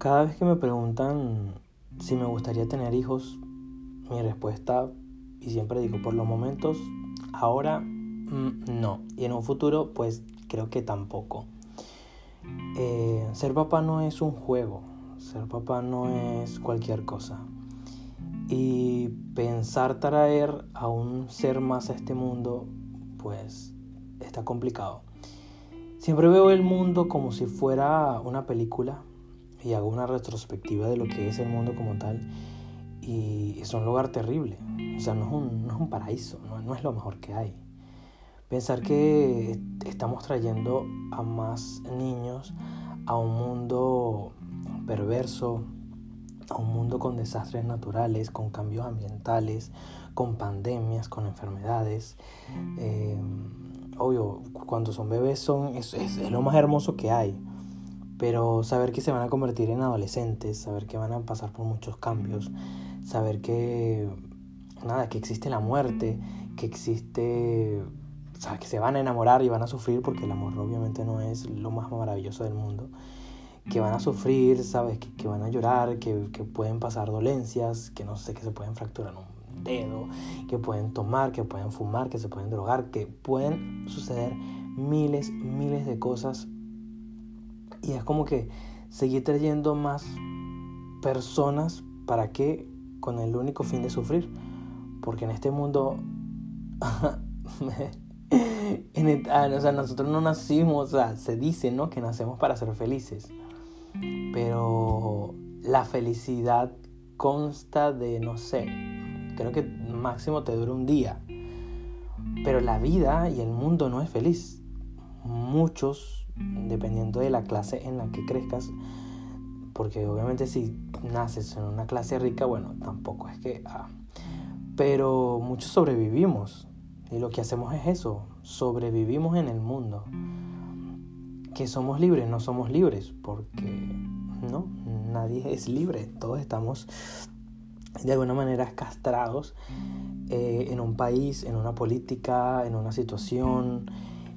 Cada vez que me preguntan si me gustaría tener hijos, mi respuesta, y siempre digo, por los momentos, ahora mm, no. Y en un futuro, pues creo que tampoco. Eh, ser papá no es un juego, ser papá no es cualquier cosa. Y pensar traer a un ser más a este mundo, pues está complicado. Siempre veo el mundo como si fuera una película y hago una retrospectiva de lo que es el mundo como tal. Y es un lugar terrible. O sea, no es un, no es un paraíso, no, no es lo mejor que hay. Pensar que estamos trayendo a más niños a un mundo perverso, a un mundo con desastres naturales, con cambios ambientales, con pandemias, con enfermedades. Eh, obvio, cuando son bebés son, es, es, lo más hermoso que hay. Pero saber que se van a convertir en adolescentes, saber que van a pasar por muchos cambios, saber que nada, que existe la muerte, que existe, o sea, que se van a enamorar y van a sufrir porque el amor obviamente no es lo más maravilloso del mundo, que van a sufrir, sabes, que, van a llorar, que, que, pueden pasar dolencias, que no sé, que se pueden fracturar un dedo, que pueden tomar, que pueden fumar, que se pueden drogar, que pueden suceder miles, miles de cosas y es como que seguir trayendo más personas para que con el único fin de sufrir. Porque en este mundo, ah, o sea, nosotros no nacimos, o sea, se dice, ¿no? Que nacemos para ser felices. Pero la felicidad consta de, no sé, creo que máximo te dura un día. Pero la vida y el mundo no es feliz. Muchos dependiendo de la clase en la que crezcas, porque obviamente si naces en una clase rica, bueno, tampoco es que... Ah, pero muchos sobrevivimos y lo que hacemos es eso, sobrevivimos en el mundo. Que somos libres, no somos libres, porque no, nadie es libre, todos estamos de alguna manera castrados eh, en un país, en una política, en una situación,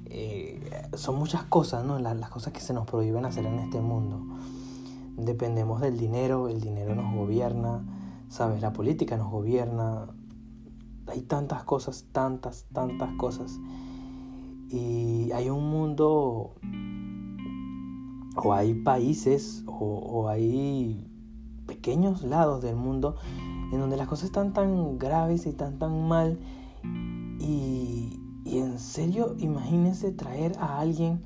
eh, son muchas cosas, ¿no? Las, las, cosas que se nos prohíben hacer en este mundo. Dependemos del dinero, el dinero nos gobierna, ¿sabes? La política nos gobierna. Hay tantas cosas, tantas, tantas cosas. Y hay un mundo, o hay países, o, o hay pequeños lados del mundo en donde las cosas están tan graves y tan tan mal y, y en serio, imagínense traer a alguien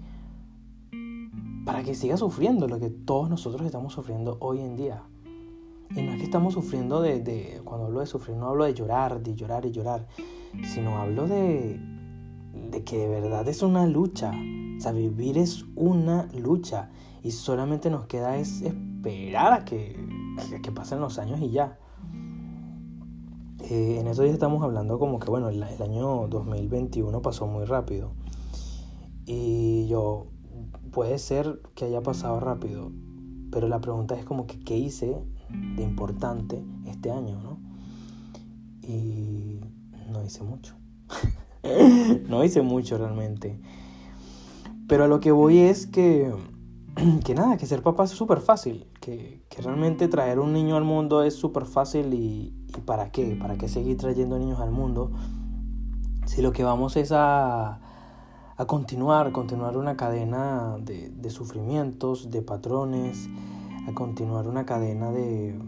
para que siga sufriendo lo que todos nosotros estamos sufriendo hoy en día. Y no es que estamos sufriendo de, cuando hablo de sufrir, no hablo de llorar, de llorar y llorar, sino hablo de, de que de verdad es una lucha. O sea, vivir es una lucha y solamente nos queda es esperar a que, a que pasen los años y ya. Eh, en eso ya estamos hablando como que, bueno, el, año 2021 pasó muy rápido. Y yo, puede ser que haya pasado rápido, pero la pregunta es como que, ¿qué hice de importante este año, no? Y no hice mucho. no hice mucho realmente. Pero a lo que voy es que, que nada, que ser papá es súper fácil. Que, que realmente traer un niño al mundo es súper fácil y, ¿Y para qué? ¿Para qué seguir trayendo niños al mundo? Si lo que vamos es a, a continuar, continuar una cadena de, de, sufrimientos, de patrones, a continuar una cadena de,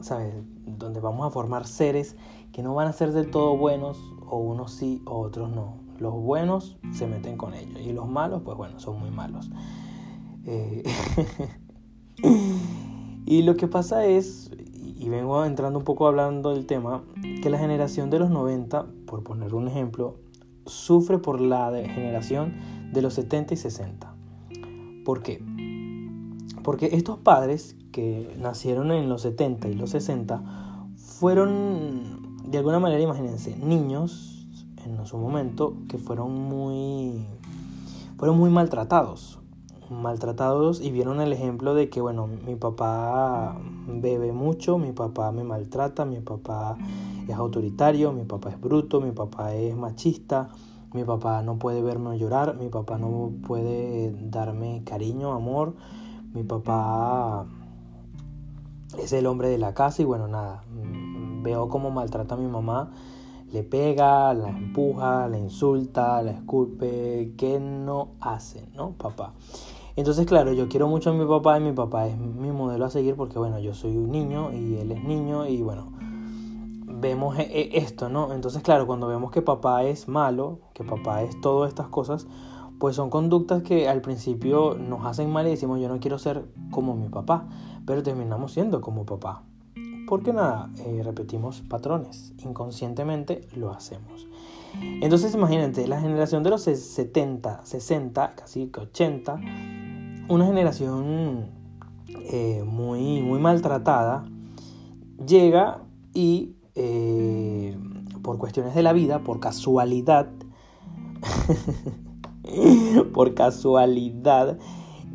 ¿sabes? Donde vamos a formar seres que no van a ser del todo buenos, o unos sí, o otros no. Los buenos se meten con ellos, y los malos, pues bueno, son muy malos. Eh, y lo que pasa es, y vengo entrando un poco hablando del tema, que la generación de los 90, por poner un ejemplo, sufre por la generación de los 70 y 60. ¿Por qué? Porque estos padres que nacieron en los 70 y los 60 fueron, de alguna manera, imagínense, niños en su momento que fueron muy, fueron muy maltratados maltratados y vieron el ejemplo de que, bueno, mi papá bebe mucho, mi papá me maltrata, mi papá es autoritario, mi papá es bruto, mi papá es machista, mi papá no puede verme llorar, mi papá no puede darme cariño, amor, mi papá es el hombre de la casa y bueno, nada, veo cómo maltrata a mi mamá, le pega, la empuja, la insulta, la esculpe, ¿qué no hace, no, papá? Entonces, claro, yo quiero mucho a mi papá y mi papá es mi modelo a seguir porque, bueno, yo soy un niño y él es niño y, bueno, vemos e, e, esto, ¿no? Entonces, claro, cuando vemos que papá es malo, que papá es todas estas cosas, pues son conductas que al principio nos hacen mal y decimos yo no quiero ser como mi papá, pero terminamos siendo como papá. Porque nada, eh, repetimos patrones, inconscientemente lo hacemos. Entonces imagínate, la generación de los 70, 60, casi 80, una generación eh, muy, muy maltratada, llega y eh, por cuestiones de la vida, por casualidad, por casualidad,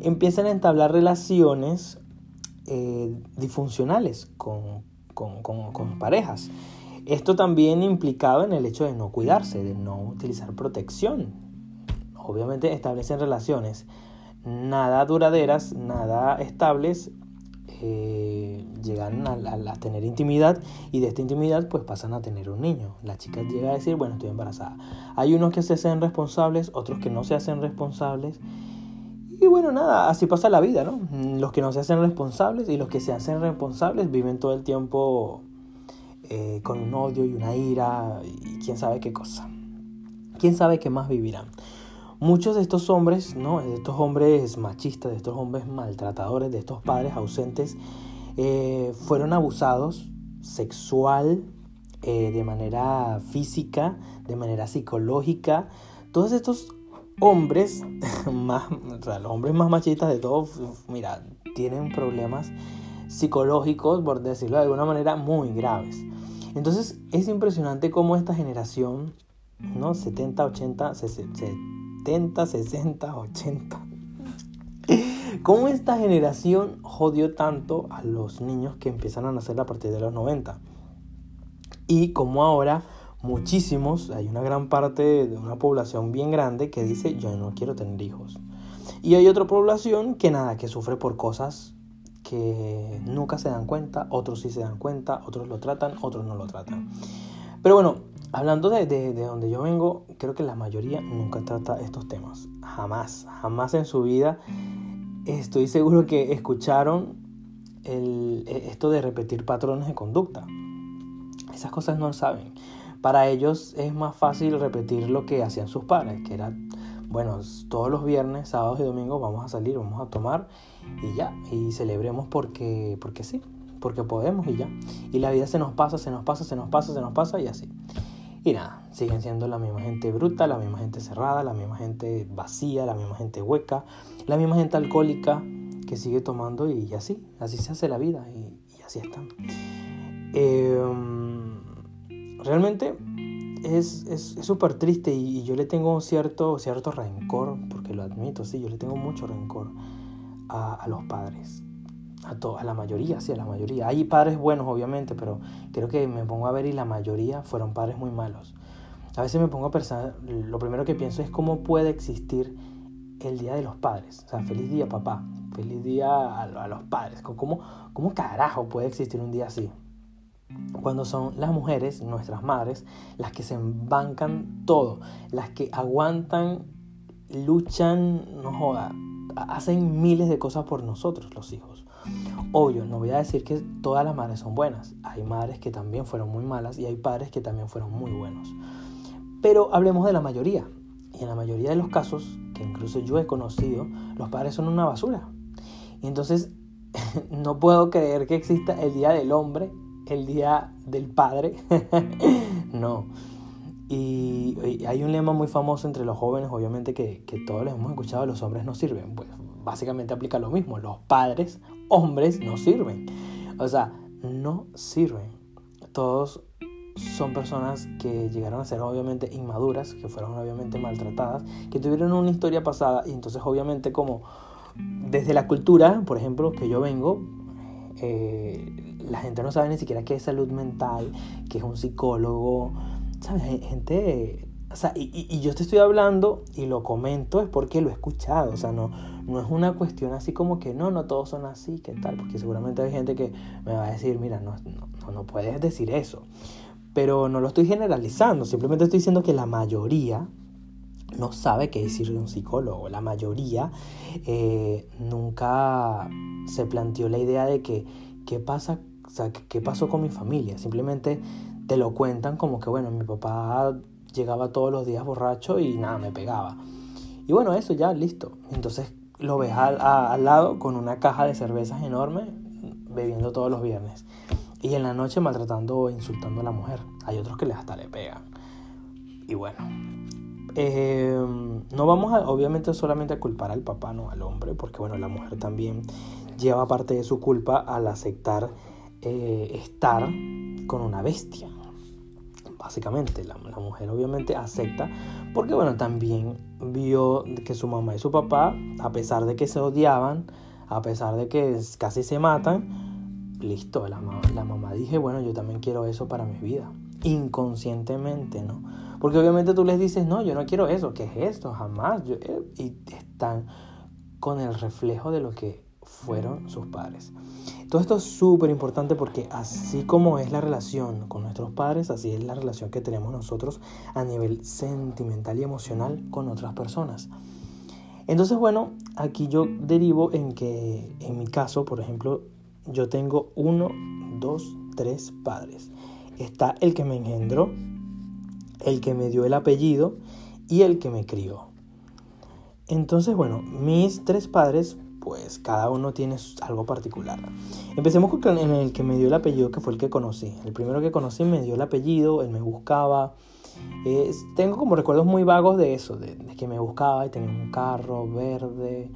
empiezan a entablar relaciones eh, disfuncionales con, con, parejas. Esto también implicado en el hecho de no cuidarse, de no utilizar protección. Obviamente establecen relaciones nada duraderas, nada estables, eh, llegan a, tener intimidad y de esta intimidad pues pasan a tener un niño. La chica llega a decir, bueno, estoy embarazada. Hay unos que se hacen responsables, otros que no se hacen responsables. Y bueno, nada, así pasa la vida, ¿no? Los que no se hacen responsables y los que se hacen responsables viven todo el tiempo eh, con un odio y una ira y quién sabe qué cosa. ¿Quién sabe qué más vivirán? Muchos de estos hombres, ¿no? de estos hombres machistas, de estos hombres maltratadores, de estos padres ausentes, eh, fueron abusados sexual, eh, de manera física, de manera psicológica. Todos estos hombres, más, los hombres más machistas de todos, mira, tienen problemas psicológicos, por decirlo de alguna manera, muy graves. Entonces es impresionante cómo esta generación, ¿no? 70, 80, 60, 70, 60, 80. ¿Cómo esta generación jodió tanto a los niños que empiezan a nacer a partir de los 90? Y como ahora muchísimos, hay una gran parte de una población bien grande que dice yo no quiero tener hijos. Y hay otra población que nada, que sufre por cosas que nunca se dan cuenta, otros sí se dan cuenta, otros lo tratan, otros no lo tratan. Pero bueno, Hablando de, de, donde yo vengo, creo que la mayoría nunca trata estos temas. Jamás, jamás en su vida. Estoy seguro que escucharon el, e, esto de repetir patrones de conducta. Esas cosas no saben. Para ellos es más fácil repetir lo que hacían sus padres, que era, bueno, todos los viernes, sábados y domingos vamos a salir, vamos a tomar y ya, y celebremos porque, porque sí, porque podemos y ya. Y la vida se nos pasa, se nos pasa, se nos pasa, se nos pasa y así. Y nada, siguen siendo la misma gente bruta, la misma gente cerrada, la misma gente vacía, la misma gente hueca, la misma gente alcohólica que sigue tomando y así, así se hace la vida y, así están. Em, realmente es súper triste y, yo le tengo cierto, cierto rencor, porque lo admito, sí, yo le tengo mucho rencor a los padres a, a la mayoría, sí, a la mayoría. Hay padres buenos, obviamente, pero creo que me pongo a ver y la mayoría fueron padres muy malos. A veces me pongo a pensar, lo primero que pienso es cómo puede existir el Día de los Padres. O sea, feliz día papá, feliz día a, los padres. ¿Cómo, ¿Cómo carajo puede existir un día así? Cuando son las mujeres, nuestras madres, las que se bancan todo, las que aguantan, luchan, no joda, hacen miles de cosas por nosotros, los hijos. Obvio, no voy a decir que todas las madres son buenas. Hay madres que también fueron muy malas y hay padres que también fueron muy buenos. Pero hablemos de la mayoría. Y en la mayoría de los casos, que incluso yo he conocido, los padres son una basura. Y entonces no puedo creer que exista el Día del Hombre, el Día del Padre. no. Y, hay un lema muy famoso entre los jóvenes, obviamente, que, que todos les hemos escuchado, los hombres no sirven. Pues básicamente aplica lo mismo. Los padres, hombres, no sirven. O sea, no sirven. Todos son personas que llegaron a ser obviamente inmaduras, que fueron obviamente maltratadas, que tuvieron una historia pasada y entonces obviamente como desde la cultura, por ejemplo, que yo vengo, eh, la gente no sabe ni siquiera qué es salud mental, qué es un psicólogo, ¿sabes? Gente o sea, y, yo te estoy hablando y lo comento es porque lo he escuchado, o sea, no, no es una cuestión así como que no, no todos son así, ¿qué tal? Porque seguramente hay gente que me va a decir, mira, no, no, no puedes decir eso. Pero no lo estoy generalizando, simplemente estoy diciendo que la mayoría no sabe qué decir de un psicólogo. La mayoría eh, nunca se planteó la idea de que qué pasa, o sea, qué pasó con mi familia. Simplemente te lo cuentan como que, bueno, mi papá llegaba todos los días borracho y nada, me pegaba. Y bueno, eso ya, listo. Entonces lo ves al, lado con una caja de cervezas enorme, bebiendo todos los viernes. Y en la noche maltratando o insultando a la mujer. Hay otros que hasta le pegan. Y bueno, eh, no vamos a, obviamente solamente a culpar al papá, no al hombre, porque bueno, la mujer también lleva parte de su culpa al aceptar eh, estar con una bestia. Básicamente, la, mujer obviamente acepta, porque bueno, también vio que su mamá y su papá, a pesar de que se odiaban, a pesar de que casi se matan, listo, la, la mamá dije, bueno, yo también quiero eso para mi vida. Inconscientemente, ¿no? Porque obviamente tú les dices, no, yo no quiero eso, ¿qué es esto? Jamás. Eh", y están con el reflejo de lo que fueron sus padres. Todo esto es súper importante porque así como es la relación con nuestros padres, así es la relación que tenemos nosotros a nivel sentimental y emocional con otras personas. Entonces, bueno, aquí yo derivo en que en mi caso, por ejemplo, yo tengo uno, dos, tres padres. Está el que me engendró, el que me dio el apellido y el que me crió. Entonces, bueno, mis tres padres, pues cada uno tiene algo particular. Empecemos con el que me dio el apellido, que fue el que conocí. El primero que conocí me dio el apellido, él me buscaba. tengo como recuerdos muy vagos de eso, de, de que me buscaba y tenía un carro verde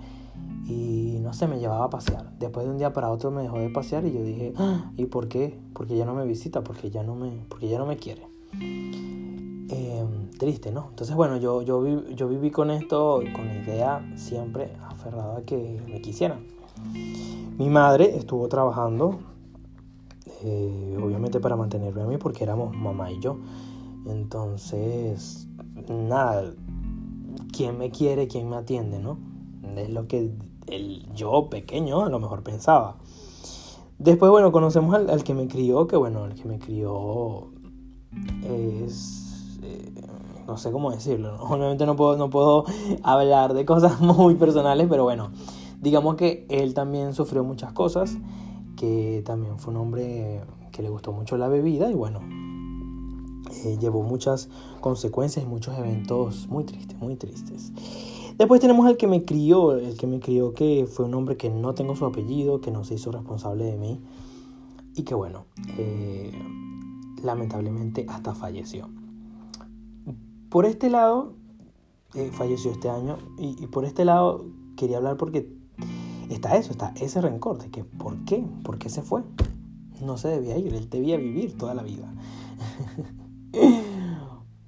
y no sé, me llevaba a pasear. Después de un día para otro me dejó de pasear y yo dije, ah, ¿y por qué? Porque ya no me visita, porque ya no me, porque ya no me quiere. Triste, ¿no? Entonces, bueno, yo, yo, yo viví con esto, con la idea siempre aferrada a que me quisieran. Mi madre estuvo trabajando, eh, obviamente para mantenerme a mí, porque éramos mamá y yo. Entonces, nada, ¿quién me quiere, quién me atiende, no? Es lo que el yo pequeño a lo mejor pensaba. Después, bueno, conocemos al, que me crió, que bueno, el que me crió es... No sé cómo decirlo, obviamente no puedo, no puedo hablar de cosas muy personales, pero bueno, digamos que él también sufrió muchas cosas, que también fue un hombre que le gustó mucho la bebida y bueno, eh, llevó muchas consecuencias y muchos eventos muy tristes, muy tristes. Después tenemos al que me crió, el que me crió que fue un hombre que no tengo su apellido, que no se hizo responsable de mí y que bueno, eh, lamentablemente hasta falleció. Por este lado, eh, falleció este año y, y, por este lado quería hablar porque está eso, está ese rencor de que ¿por qué? ¿Por qué se fue? No se debía ir, él debía vivir toda la vida.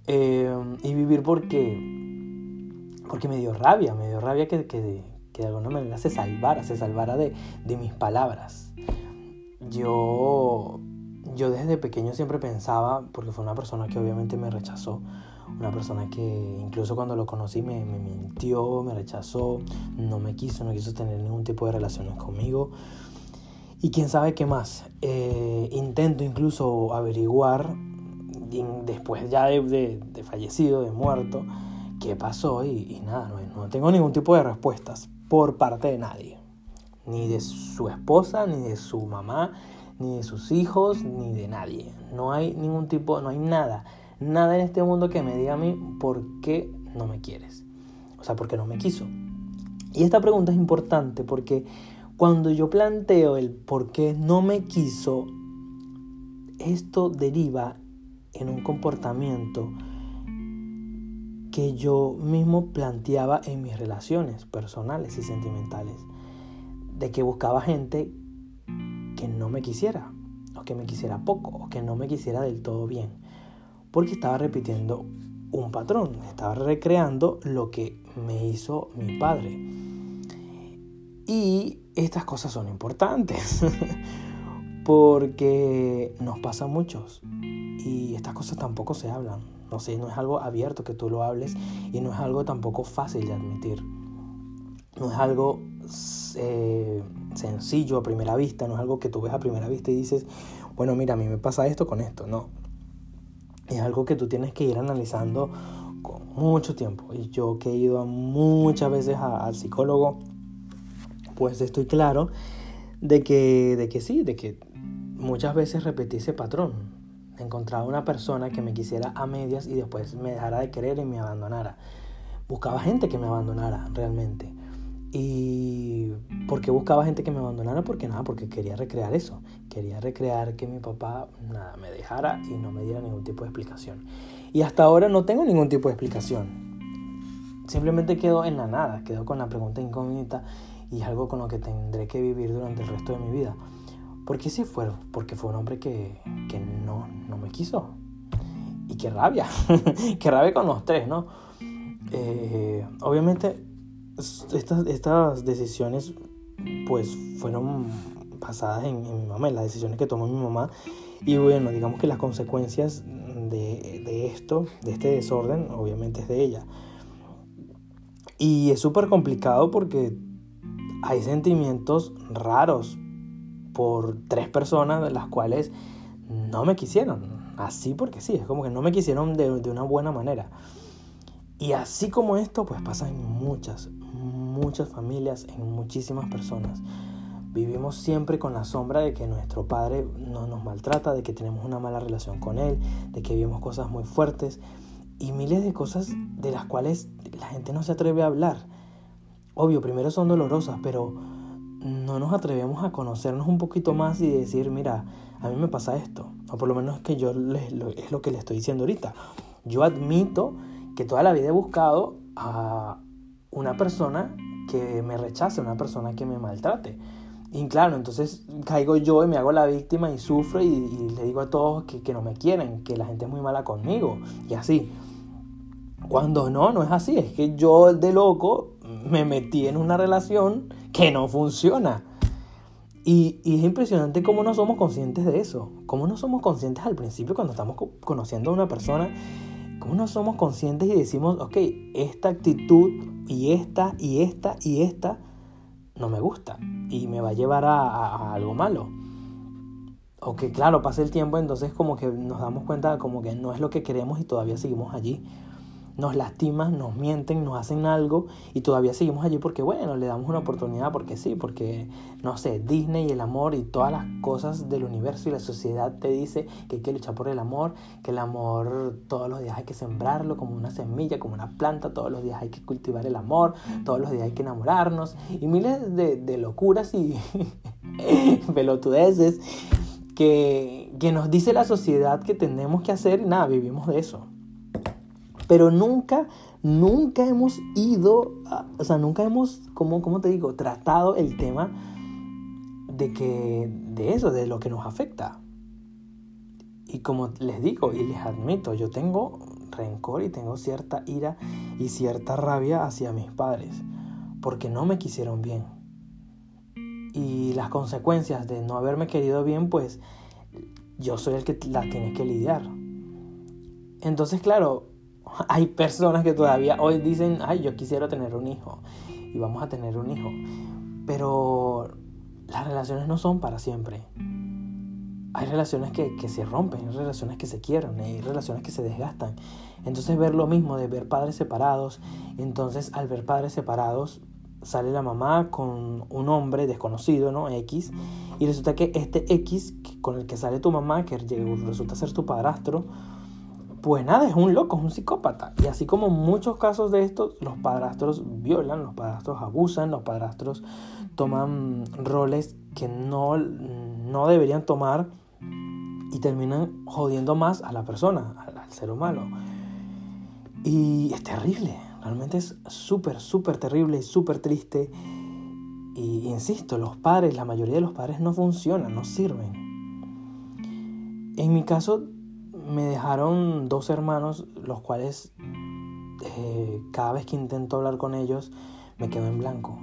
eh, y vivir porque porque me dio rabia, me dio rabia que, que, que de alguna manera se salvara, se salvara de, de mis palabras. Yo, yo desde pequeño siempre pensaba, porque fue una persona que obviamente me rechazó, una persona que incluso cuando lo conocí me, mintió, me rechazó, no me quiso, no quiso tener ningún tipo de relaciones conmigo. Y quién sabe qué más. Eh, intento incluso averiguar, después ya de, de, de fallecido, de muerto, qué pasó y, nada, no, tengo ningún tipo de respuestas por parte de nadie. Ni de su esposa, ni de su mamá, ni de sus hijos, ni de nadie. No hay ningún tipo, no hay nada, nada en este mundo que me diga a mí por qué no me quieres. O sea, por qué no me quiso. Y esta pregunta es importante porque cuando yo planteo el por qué no me quiso, esto deriva en un comportamiento que yo mismo planteaba en mis relaciones personales y sentimentales, de que buscaba gente que no me quisiera, o que me quisiera poco, o que no me quisiera del todo bien, porque estaba repitiendo un patrón, estaba recreando lo que me hizo mi padre. Y estas cosas son importantes, porque nos pasa a muchos, y estas cosas tampoco se hablan no sé, no es algo abierto que tú lo hables y no es algo tampoco fácil de admitir. No es algo eh, sencillo a primera vista, no es algo que tú ves a primera vista y dices, bueno, mira, a mí me pasa esto con esto, no. Es algo que tú tienes que ir analizando con mucho tiempo. Y yo que he ido muchas veces al psicólogo, pues estoy claro de que, de que sí, de que muchas veces repetí ese patrón. Encontraba una persona que me quisiera a medias y después me dejara de querer y me abandonara. Buscaba gente que me abandonara realmente. ¿Y por qué buscaba gente que me abandonara? Porque nada, porque quería recrear eso. Quería recrear que mi papá nada, me dejara y no me diera ningún tipo de explicación. Y hasta ahora no tengo ningún tipo de explicación. Simplemente quedo en la nada, quedo con la pregunta incógnita y es algo con lo que tendré que vivir durante el resto de mi vida. Porque sí fue, porque fue un hombre que, que no, no me quiso. Y qué rabia, qué rabia con los tres, ¿no? Eh, obviamente estas, estas decisiones pues fueron basadas en, mi mamá, en las decisiones que tomó mi mamá. Y bueno, digamos que las consecuencias de, de esto, de este desorden, obviamente es de ella. Y es súper complicado porque hay sentimientos raros por tres personas de las cuales no me quisieron. Así porque sí, es como que no me quisieron de, de una buena manera. Y así como esto, pues pasa en muchas, muchas familias, en muchísimas personas. Vivimos siempre con la sombra de que nuestro padre no nos maltrata, de que tenemos una mala relación con él, de que vivimos cosas muy fuertes y miles de cosas de las cuales la gente no se atreve a hablar. Obvio, primero son dolorosas, pero no nos atrevemos a conocernos un poquito más y decir, mira, a mí me pasa esto. O por lo menos es que yo es lo que le estoy diciendo ahorita. Yo admito que toda la vida he buscado a una persona que me rechace, una persona que me maltrate. Y claro, entonces caigo yo y me hago la víctima y sufro y, le digo a todos que, no me quieren, que la gente es muy mala conmigo y así. Cuando no, no es así, es que yo de loco me metí en una relación que no funciona. Y, y, es impresionante cómo no somos conscientes de eso, cómo no somos conscientes al principio cuando estamos conociendo a una persona ¿Cómo no somos conscientes y decimos, ok, esta actitud y esta y esta y esta no me gusta y me va a llevar a, algo malo? O que claro, pasa el tiempo, entonces como que nos damos cuenta como que no es lo que queremos y todavía seguimos allí nos lastiman, nos mienten, nos hacen algo y todavía seguimos allí porque, bueno, le damos una oportunidad porque sí, porque, no sé, Disney y el amor y todas las cosas del universo y la sociedad te dice que hay que luchar por el amor, que el amor todos los días hay que sembrarlo como una semilla, como una planta, todos los días hay que cultivar el amor, todos los días hay que enamorarnos y miles de, de locuras y pelotudeces que, que nos dice la sociedad que tenemos que hacer y nada, vivimos de eso. Pero nunca, nunca hemos ido, o sea, nunca hemos, como, como te digo, tratado el tema de que, de eso, de lo que nos afecta. Y como les digo y les admito, yo tengo rencor y tengo cierta ira y cierta rabia hacia mis padres, porque no me quisieron bien. Y las consecuencias de no haberme querido bien, pues yo soy el que las tiene que lidiar. Entonces, claro, hay personas que todavía hoy dicen, ay, yo quisiera tener un hijo y vamos a tener un hijo. Pero las relaciones no son para siempre. Hay relaciones que, que se rompen, hay relaciones que se quieren, hay relaciones que se desgastan. Entonces ver lo mismo de ver padres separados, entonces al ver padres separados sale la mamá con un hombre desconocido, ¿no? X, y resulta que este X con el que sale tu mamá, que resulta ser tu padrastro, pues nada, es un loco, es un psicópata. Y así como muchos casos de estos, los padrastros violan, los padrastros abusan, los padrastros toman roles que no, no deberían tomar y terminan jodiendo más a la persona, al, ser humano. Y es terrible, realmente es súper, súper terrible y súper triste. Y insisto, los padres, la mayoría de los padres no funcionan, no sirven. En mi caso, me dejaron dos hermanos, los cuales eh, cada vez que intento hablar con ellos me quedo en blanco.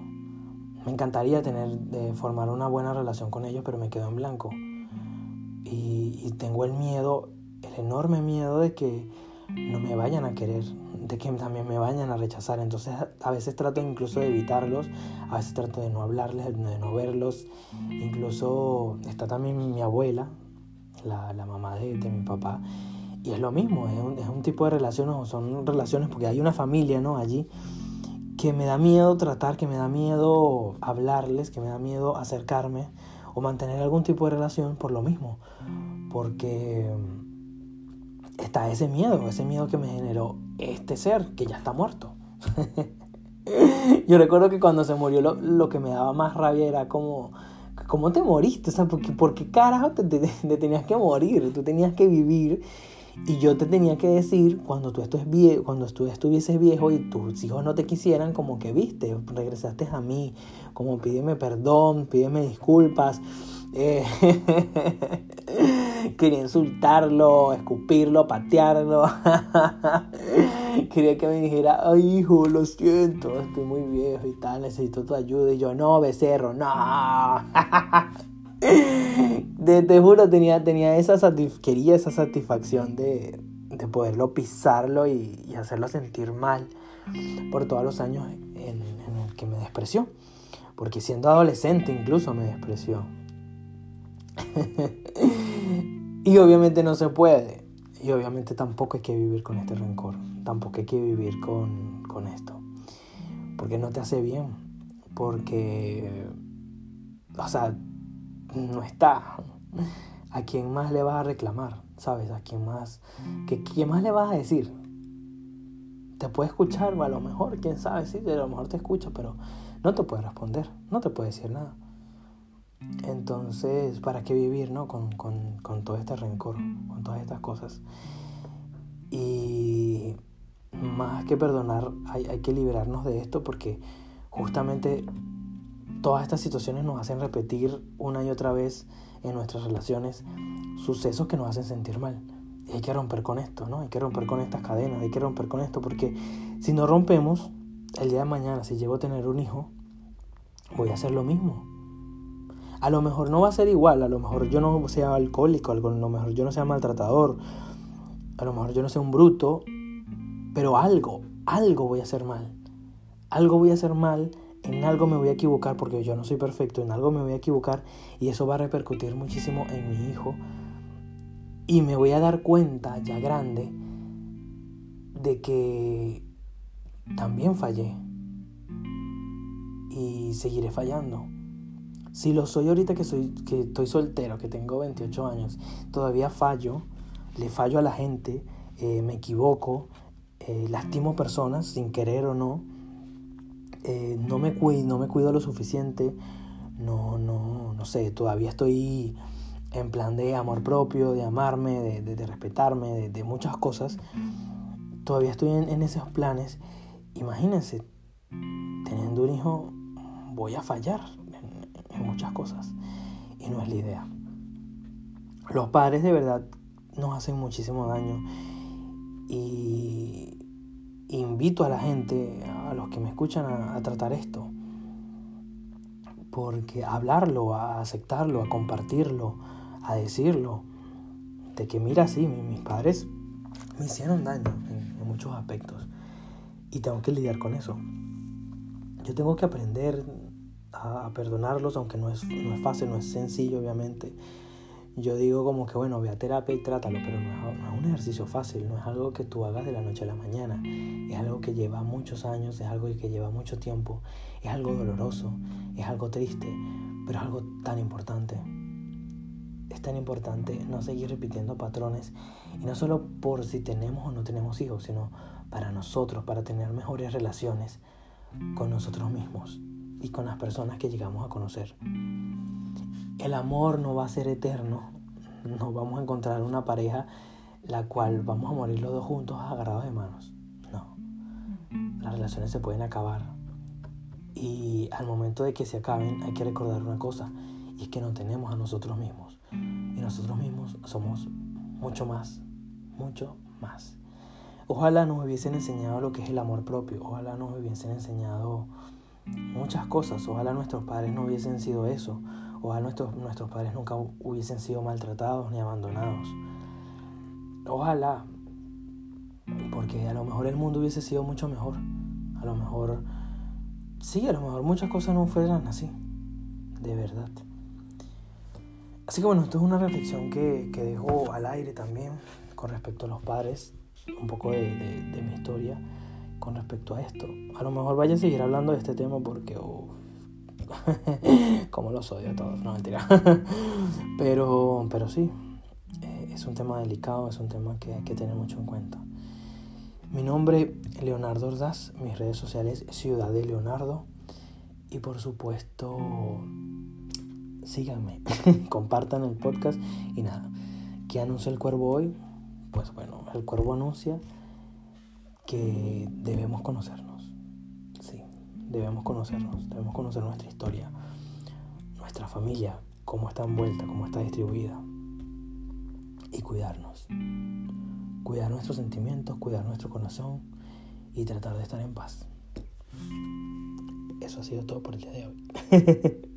Me encantaría tener, de formar una buena relación con ellos, pero me quedo en blanco. Y, tengo el miedo, el enorme miedo de que no me vayan a querer, de que también me vayan a rechazar. Entonces a veces trato incluso de evitarlos, a veces trato de no hablarles, de no verlos. Incluso está también mi abuela, la, mamá de, mi papá. Y es lo mismo, es un, tipo de relaciones, son relaciones porque hay una familia ¿no? allí que me da miedo tratar, que me da miedo hablarles, que me da miedo acercarme o mantener algún tipo de relación por lo mismo. Porque está ese miedo, ese miedo que me generó este ser que ya está muerto. Yo recuerdo que cuando se murió lo, que me daba más rabia era como, ¿cómo te moriste? O sea, ¿por qué, por qué carajo te, tenías que morir? Tú tenías que vivir y yo te tenía que decir cuando tú, viejo, cuando tú estuvieses viejo y tus hijos no te quisieran, como que viste, regresaste a mí, como pídeme perdón, pídeme disculpas. Eh, quería insultarlo, escupirlo, patearlo. quería que me dijera, ay hijo, lo siento, estoy muy viejo y tal, necesito tu ayuda. Y yo, no, becerro, no. te, juro, tenía, tenía esa quería esa satisfacción de, de poderlo pisarlo y, hacerlo sentir mal por todos los años en, en el que me despreció. Porque siendo adolescente incluso me despreció. y obviamente no se puede. Y obviamente tampoco hay que vivir con este rencor. Tampoco hay que vivir con, con esto. Porque no te hace bien. Porque, o sea, no está. ¿A quién más le vas a reclamar? ¿Sabes? ¿A quién más? ¿Qué, ¿Quién más le vas a decir? Te puede escuchar, a lo mejor, quién sabe, sí, a lo mejor te escucha, pero no te puede responder, no te puede decir nada. Entonces, ¿para qué vivir ¿no? con, todo este rencor, con todas estas cosas? Y más que perdonar, hay, hay, que liberarnos de esto porque justamente todas estas situaciones nos hacen repetir una y otra vez en nuestras relaciones sucesos que nos hacen sentir mal. Y hay que romper con esto, ¿no? Hay que romper con estas cadenas, hay que romper con esto porque si no rompemos, el día de mañana, si llego a tener un hijo, voy a hacer lo mismo a lo mejor no va a ser igual, a lo mejor yo no sea alcohólico, a lo mejor yo no sea maltratador, a lo mejor yo no sea un bruto, pero algo, algo voy a hacer mal. Algo voy a hacer mal, en algo me voy a equivocar porque yo no soy perfecto, en algo me voy a equivocar y eso va a repercutir muchísimo en mi hijo. Y me voy a dar cuenta ya grande de que también fallé y seguiré fallando. Si lo soy ahorita que, soy, que estoy soltero, que tengo 28 años, todavía fallo, le fallo a la gente, eh, me equivoco, eh, lastimo personas sin querer o no, eh, no, me cuido, no me cuido lo suficiente, no, no, no sé, todavía estoy en plan de amor propio, de amarme, de, respetarme, de, muchas cosas. Todavía estoy en, en esos planes. Imagínense, teniendo un hijo, voy a fallar en muchas cosas. Y no es la idea. Los padres de verdad nos hacen muchísimo daño. Y invito a la gente, a los que me escuchan, a, tratar esto. Porque hablarlo, a aceptarlo, a compartirlo, a decirlo. De que mira, sí, mis padres me hicieron daño en, en muchos aspectos. Y tengo que lidiar con eso. Yo tengo que aprender a, perdonarlos, aunque no es, no es fácil, no es sencillo, obviamente. Yo digo como que, bueno, ve a terapia y trátalo, pero no es, no es, un ejercicio fácil, no es algo que tú hagas de la noche a la mañana. Es algo que lleva muchos años, es algo que lleva mucho tiempo, es algo doloroso, es algo triste, pero es algo tan importante. Es tan importante no seguir repitiendo patrones, y no solo por si tenemos o no tenemos hijos, sino para nosotros, para tener mejores relaciones con nosotros mismos y con las personas que llegamos a conocer. El amor no va a ser eterno, no vamos a encontrar una pareja la cual vamos a morir los dos juntos agarrados de manos. No, las relaciones se pueden acabar y al momento de que se acaben hay que recordar una cosa y es que no tenemos a nosotros mismos y nosotros mismos somos mucho más, mucho más. Ojalá nos hubiesen enseñado lo que es el amor propio, ojalá nos hubiesen enseñado muchas cosas. Ojalá nuestros padres no hubiesen sido eso. Ojalá nuestros, nuestros padres nunca hubiesen sido maltratados ni abandonados. Ojalá Porque a lo mejor el mundo hubiese sido mucho mejor. A lo mejor, sí, a lo mejor muchas cosas no fueran así. De verdad. Así que bueno, esto es una reflexión que, que dejo al aire también con respecto a los padres, un poco de, de, mi historia con respecto a esto. A lo mejor vaya a seguir hablando de este tema porque, como los odio a todos, no mentira. pero, pero sí, eh, es un tema delicado, es un tema que hay que tener mucho en cuenta. Mi nombre es Leonardo Ordaz, mis redes sociales Ciudad de Leonardo y por supuesto síganme, compartan el podcast y nada, ¿qué anuncia el cuervo hoy? Pues bueno, el cuervo anuncia que debemos conocernos, sí, debemos conocernos, debemos conocer nuestra historia, nuestra familia, cómo está envuelta, cómo está distribuida y cuidarnos, cuidar nuestros sentimientos, cuidar nuestro corazón y tratar de estar en paz. Eso ha sido todo por el día de hoy.